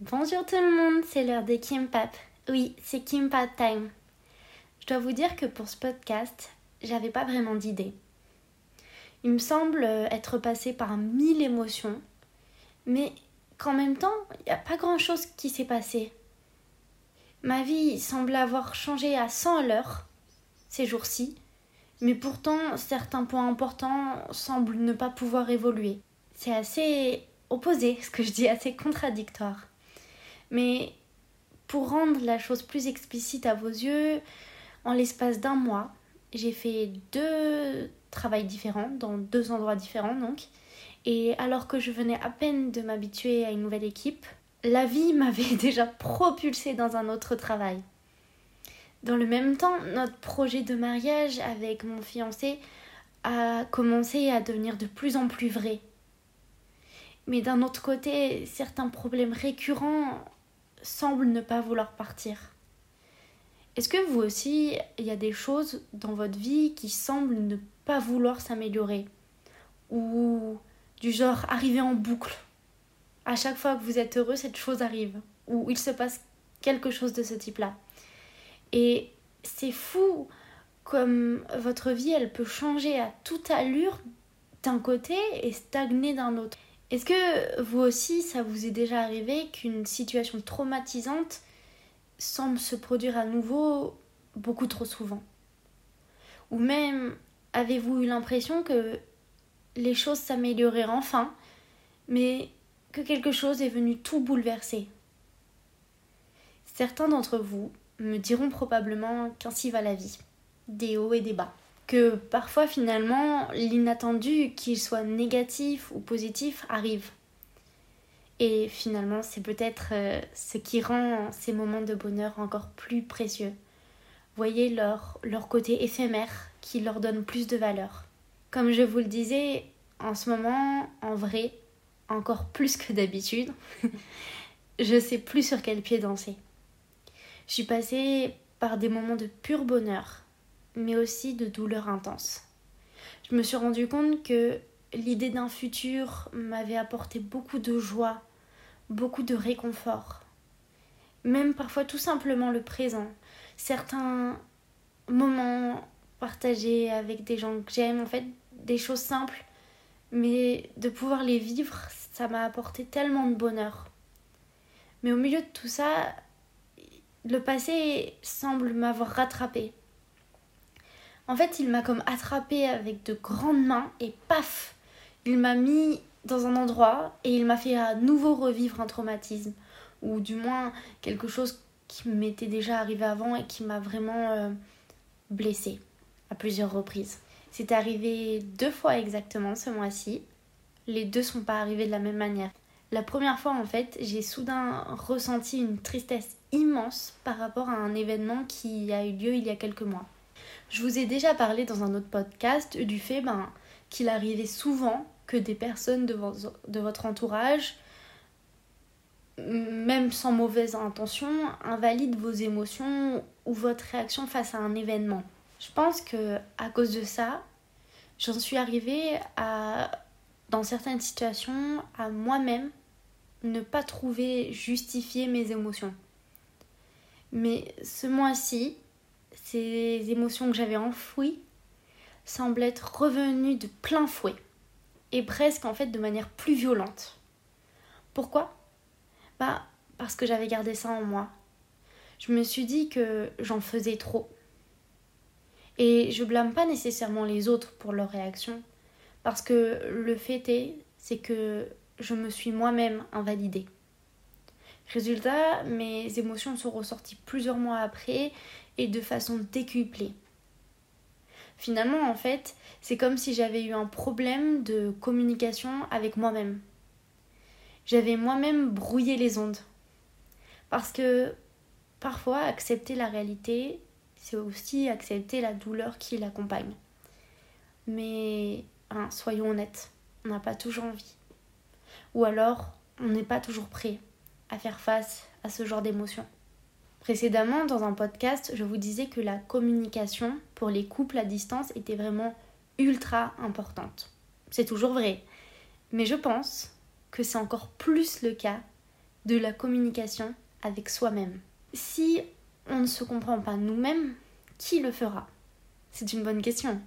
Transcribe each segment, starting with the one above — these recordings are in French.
Bonjour tout le monde, c'est l'heure des Kimpap. Oui, c'est Kimpap Time. Je dois vous dire que pour ce podcast, j'avais pas vraiment d'idée. Il me semble être passé par mille émotions, mais qu'en même temps, il n'y a pas grand chose qui s'est passé. Ma vie semble avoir changé à 100 à l'heure ces jours-ci, mais pourtant certains points importants semblent ne pas pouvoir évoluer. C'est assez opposé, ce que je dis, assez contradictoire. Mais pour rendre la chose plus explicite à vos yeux, en l'espace d'un mois, j'ai fait deux travaux différents, dans deux endroits différents donc. Et alors que je venais à peine de m'habituer à une nouvelle équipe, la vie m'avait déjà propulsée dans un autre travail. Dans le même temps, notre projet de mariage avec mon fiancé a commencé à devenir de plus en plus vrai. Mais d'un autre côté, certains problèmes récurrents semblent ne pas vouloir partir. Est-ce que vous aussi, il y a des choses dans votre vie qui semblent ne pas vouloir s'améliorer? Ou du genre arriver en boucle? À chaque fois que vous êtes heureux, cette chose arrive. Ou il se passe quelque chose de ce type-là. Et c'est fou comme votre vie, elle peut changer à toute allure d'un côté et stagner d'un autre. Est-ce que vous aussi, ça vous est déjà arrivé qu'une situation traumatisante semble se produire à nouveau beaucoup trop souvent? Ou même avez-vous eu l'impression que les choses s'amélioraient enfin, mais que quelque chose est venu tout bouleverser? Certains d'entre vous me diront probablement qu'ainsi va la vie, des hauts et des bas que parfois finalement l'inattendu, qu'il soit négatif ou positif, arrive. Et finalement, c'est peut-être euh, ce qui rend ces moments de bonheur encore plus précieux. Voyez leur, leur côté éphémère qui leur donne plus de valeur. Comme je vous le disais, en ce moment, en vrai, encore plus que d'habitude, je sais plus sur quel pied danser. Je suis passée par des moments de pur bonheur, mais aussi de douleurs intenses. Je me suis rendu compte que l'idée d'un futur m'avait apporté beaucoup de joie, beaucoup de réconfort. Même parfois tout simplement le présent. Certains moments partagés avec des gens que j'aime, en fait, des choses simples, mais de pouvoir les vivre, ça m'a apporté tellement de bonheur. Mais au milieu de tout ça, le passé semble m'avoir rattrapé. En fait, il m'a comme attrapé avec de grandes mains et paf Il m'a mis dans un endroit et il m'a fait à nouveau revivre un traumatisme ou du moins quelque chose qui m'était déjà arrivé avant et qui m'a vraiment euh, blessée à plusieurs reprises. C'est arrivé deux fois exactement ce mois-ci. Les deux sont pas arrivés de la même manière. La première fois, en fait, j'ai soudain ressenti une tristesse immense par rapport à un événement qui a eu lieu il y a quelques mois. Je vous ai déjà parlé dans un autre podcast du fait ben, qu'il arrivait souvent que des personnes de, votre entourage, même sans mauvaise intention, invalident vos émotions ou votre réaction face à un événement. Je pense que à cause de ça, j'en suis arrivée à, dans certaines situations, à moi-même ne pas trouver justifier mes émotions. Mais ce mois-ci, ces émotions que j'avais enfouies semblent être revenues de plein fouet et presque en fait de manière plus violente. Pourquoi? Bah parce que j'avais gardé ça en moi. Je me suis dit que j'en faisais trop. Et je blâme pas nécessairement les autres pour leur réaction parce que le fait est c'est que je me suis moi-même invalidée. Résultat, mes émotions sont ressorties plusieurs mois après et de façon décuplée. Finalement, en fait, c'est comme si j'avais eu un problème de communication avec moi-même. J'avais moi-même brouillé les ondes. Parce que parfois, accepter la réalité, c'est aussi accepter la douleur qui l'accompagne. Mais hein, soyons honnêtes, on n'a pas toujours envie. Ou alors, on n'est pas toujours prêt à faire face à ce genre d'émotions. Précédemment, dans un podcast, je vous disais que la communication pour les couples à distance était vraiment ultra importante. C'est toujours vrai. Mais je pense que c'est encore plus le cas de la communication avec soi-même. Si on ne se comprend pas nous-mêmes, qui le fera? C'est une bonne question.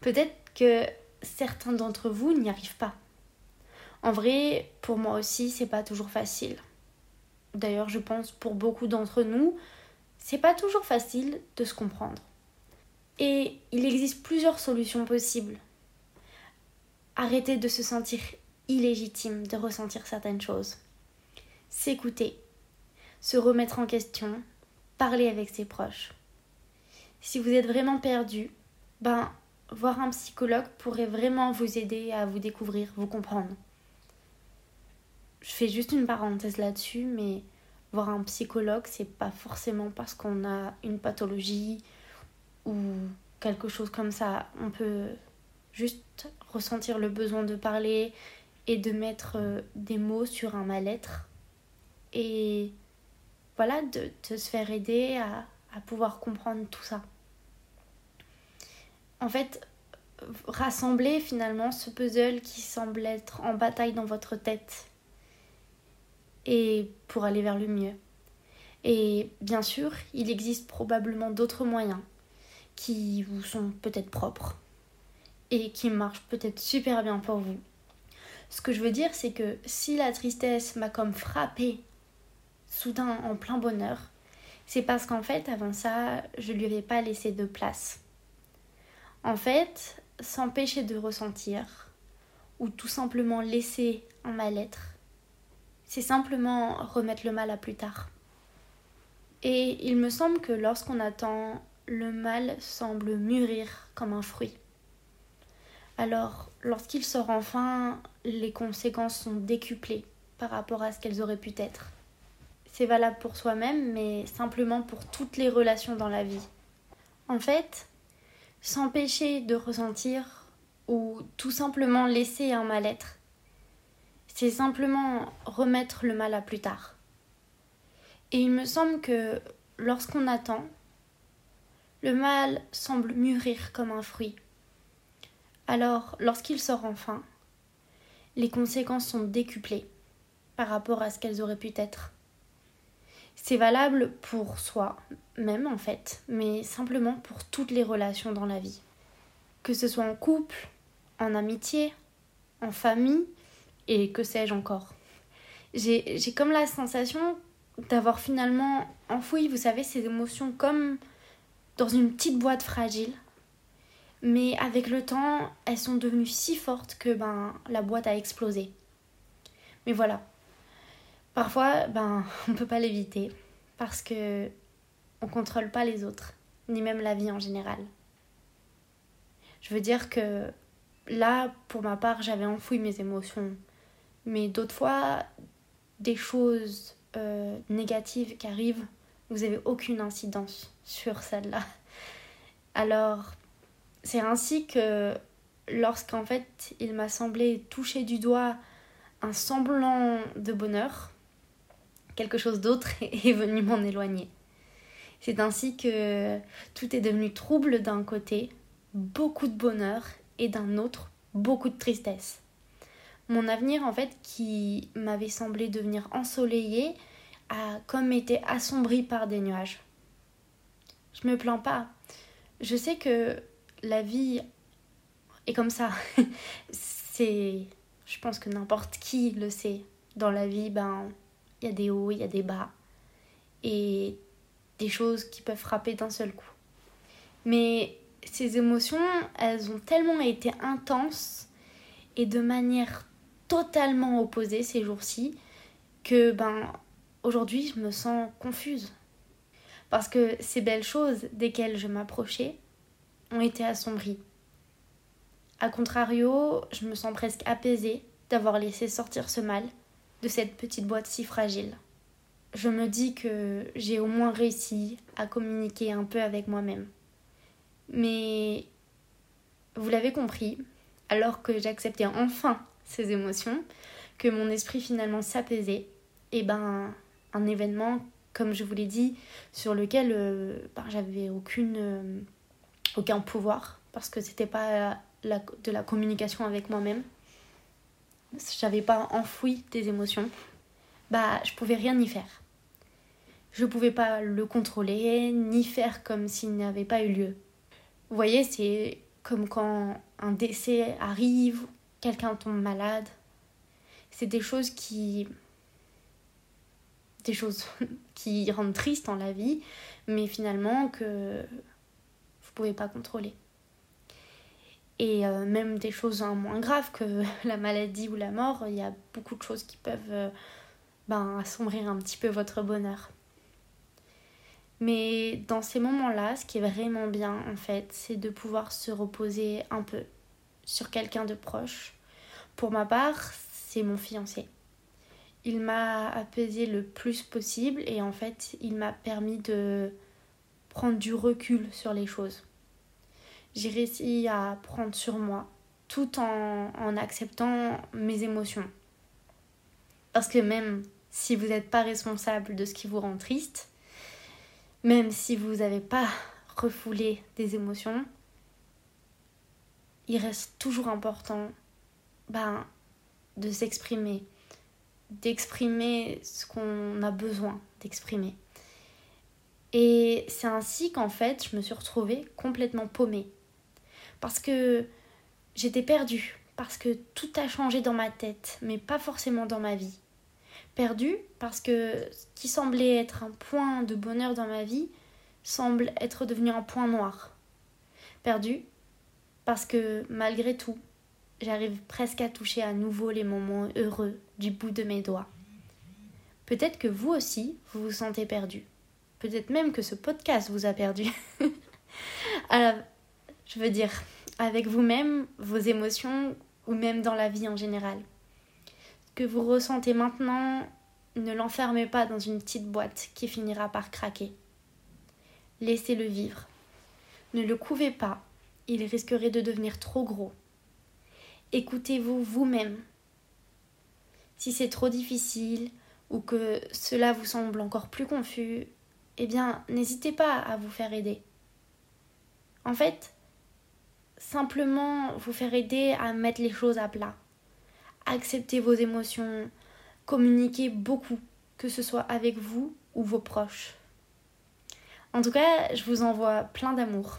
Peut-être que certains d'entre vous n'y arrivent pas. En vrai, pour moi aussi, c'est pas toujours facile. D'ailleurs, je pense pour beaucoup d'entre nous, c'est pas toujours facile de se comprendre. Et il existe plusieurs solutions possibles. Arrêter de se sentir illégitime de ressentir certaines choses. S'écouter, se remettre en question, parler avec ses proches. Si vous êtes vraiment perdu, ben voir un psychologue pourrait vraiment vous aider à vous découvrir, vous comprendre. Je fais juste une parenthèse là-dessus, mais voir un psychologue, c'est pas forcément parce qu'on a une pathologie ou quelque chose comme ça. On peut juste ressentir le besoin de parler et de mettre euh, des mots sur un mal-être et voilà, de, se faire aider à, à pouvoir comprendre tout ça. En fait, rassembler finalement ce puzzle qui semble être en bataille dans votre tête et pour aller vers le mieux. Et bien sûr, il existe probablement d'autres moyens qui vous sont peut-être propres et qui marchent peut-être super bien pour vous. Ce que je veux dire, c'est que si la tristesse m'a comme frappé soudain en plein bonheur, c'est parce qu'en fait, avant ça, je lui avais pas laissé de place. En fait, s'empêcher de ressentir ou tout simplement laisser un mal-être, c'est simplement remettre le mal à plus tard. Et il me semble que lorsqu'on attend, le mal semble mûrir comme un fruit. Alors, lorsqu'il sort enfin, les conséquences sont décuplées par rapport à ce qu'elles auraient pu être. C'est valable pour soi-même, mais simplement pour toutes les relations dans la vie. En fait, s'empêcher de ressentir ou tout simplement laisser un mal-être, c'est simplement remettre le mal à plus tard. Et il me semble que lorsqu'on attend, le mal semble mûrir comme un fruit. Alors, lorsqu'il sort enfin, les conséquences sont décuplées par rapport à ce qu'elles auraient pu être. C'est valable pour soi même en fait, mais simplement pour toutes les relations dans la vie. Que ce soit en couple, en amitié, en famille et que sais-je encore? J'ai comme la sensation d'avoir finalement enfoui, vous savez, ces émotions comme dans une petite boîte fragile. Mais avec le temps, elles sont devenues si fortes que ben, la boîte a explosé. Mais voilà. Parfois, ben, on ne peut pas l'éviter parce que on contrôle pas les autres, ni même la vie en général. Je veux dire que là, pour ma part, j'avais enfoui mes émotions. Mais d'autres fois, des choses euh, négatives qui arrivent, vous n'avez aucune incidence sur celle-là. Alors, c'est ainsi que lorsqu'en fait il m'a semblé toucher du doigt un semblant de bonheur, quelque chose d'autre est venu m'en éloigner. C'est ainsi que tout est devenu trouble d'un côté, beaucoup de bonheur, et d'un autre, beaucoup de tristesse. Mon avenir, en fait, qui m'avait semblé devenir ensoleillé, a comme été assombri par des nuages. Je me plains pas. Je sais que la vie est comme ça. C'est. Je pense que n'importe qui le sait. Dans la vie, ben, il y a des hauts, il y a des bas. Et des choses qui peuvent frapper d'un seul coup. Mais ces émotions, elles ont tellement été intenses et de manière totalement opposée ces jours-ci que ben aujourd'hui je me sens confuse. Parce que ces belles choses desquelles je m'approchais ont été assombries. A contrario, je me sens presque apaisée d'avoir laissé sortir ce mal de cette petite boîte si fragile je me dis que j'ai au moins réussi à communiquer un peu avec moi-même. Mais vous l'avez compris, alors que j'acceptais enfin ces émotions, que mon esprit finalement s'apaisait, et ben un événement, comme je vous l'ai dit, sur lequel euh, ben, j'avais aucune, euh, aucun pouvoir, parce que c'était pas de la communication avec moi-même. J'avais pas enfoui des émotions, bah je pouvais rien y faire. Je pouvais pas le contrôler ni faire comme s'il n'avait pas eu lieu. Vous voyez, c'est comme quand un décès arrive, quelqu'un tombe malade. C'est des choses qui des choses qui rendent triste en la vie, mais finalement que vous pouvez pas contrôler. Et euh, même des choses moins graves que la maladie ou la mort, il y a beaucoup de choses qui peuvent euh, ben, assombrir un petit peu votre bonheur. Mais dans ces moments-là, ce qui est vraiment bien en fait, c'est de pouvoir se reposer un peu sur quelqu'un de proche. Pour ma part, c'est mon fiancé. Il m'a apaisé le plus possible et en fait, il m'a permis de prendre du recul sur les choses. J'ai réussi à prendre sur moi tout en, acceptant mes émotions. Parce que même si vous n'êtes pas responsable de ce qui vous rend triste, même si vous n'avez pas refoulé des émotions, il reste toujours important ben, de s'exprimer, d'exprimer ce qu'on a besoin d'exprimer. Et c'est ainsi qu'en fait, je me suis retrouvée complètement paumée. Parce que j'étais perdue, parce que tout a changé dans ma tête, mais pas forcément dans ma vie. Perdue parce que ce qui semblait être un point de bonheur dans ma vie semble être devenu un point noir. Perdue parce que malgré tout, j'arrive presque à toucher à nouveau les moments heureux du bout de mes doigts. Peut-être que vous aussi, vous vous sentez perdu. Peut-être même que ce podcast vous a perdu. Alors, je veux dire, avec vous-même, vos émotions ou même dans la vie en général. Ce que vous ressentez maintenant, ne l'enfermez pas dans une petite boîte qui finira par craquer. Laissez-le vivre. Ne le couvez pas, il risquerait de devenir trop gros. Écoutez-vous vous-même. Si c'est trop difficile ou que cela vous semble encore plus confus, eh bien, n'hésitez pas à vous faire aider. En fait, simplement vous faire aider à mettre les choses à plat. Acceptez vos émotions, communiquez beaucoup, que ce soit avec vous ou vos proches. En tout cas, je vous envoie plein d'amour.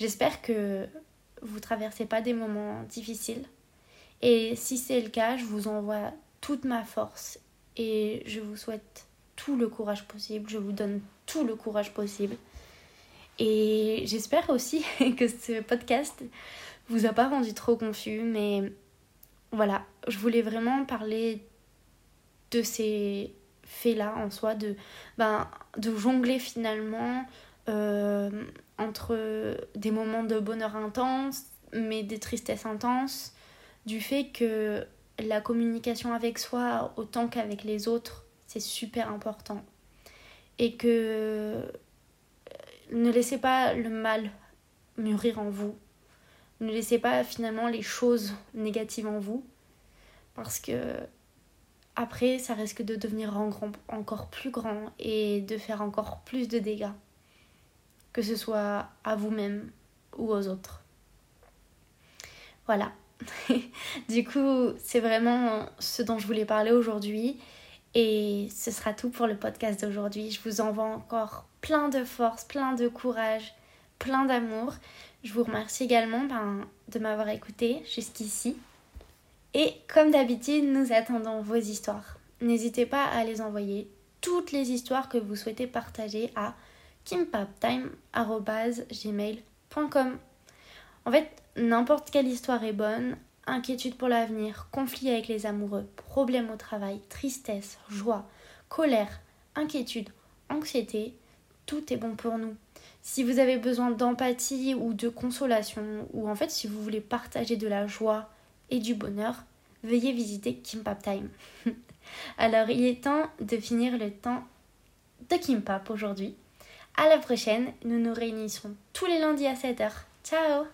J'espère que vous traversez pas des moments difficiles. Et si c'est le cas, je vous envoie toute ma force et je vous souhaite tout le courage possible. Je vous donne tout le courage possible. Et j'espère aussi que ce podcast vous a pas rendu trop confus, mais voilà, je voulais vraiment parler de ces faits-là en soi, de, ben, de jongler finalement euh, entre des moments de bonheur intense, mais des tristesses intenses, du fait que la communication avec soi autant qu'avec les autres, c'est super important. Et que euh, ne laissez pas le mal mûrir en vous. Ne laissez pas finalement les choses négatives en vous. Parce que après, ça risque de devenir encore plus grand et de faire encore plus de dégâts que ce soit à vous-même ou aux autres. Voilà. du coup, c'est vraiment ce dont je voulais parler aujourd'hui. Et ce sera tout pour le podcast d'aujourd'hui. Je vous envoie encore plein de force, plein de courage, plein d'amour. Je vous remercie également ben, de m'avoir écouté jusqu'ici. Et comme d'habitude, nous attendons vos histoires. N'hésitez pas à les envoyer, toutes les histoires que vous souhaitez partager à kimpaptime.gmail.com En fait, n'importe quelle histoire est bonne. Inquiétude pour l'avenir, conflit avec les amoureux, problèmes au travail, tristesse, joie, colère, inquiétude, anxiété, tout est bon pour nous. Si vous avez besoin d'empathie ou de consolation, ou en fait si vous voulez partager de la joie et du bonheur, veuillez visiter Kimpap Time. Alors il est temps de finir le temps de Kimpap aujourd'hui. À la prochaine, nous nous réunissons tous les lundis à 7h. Ciao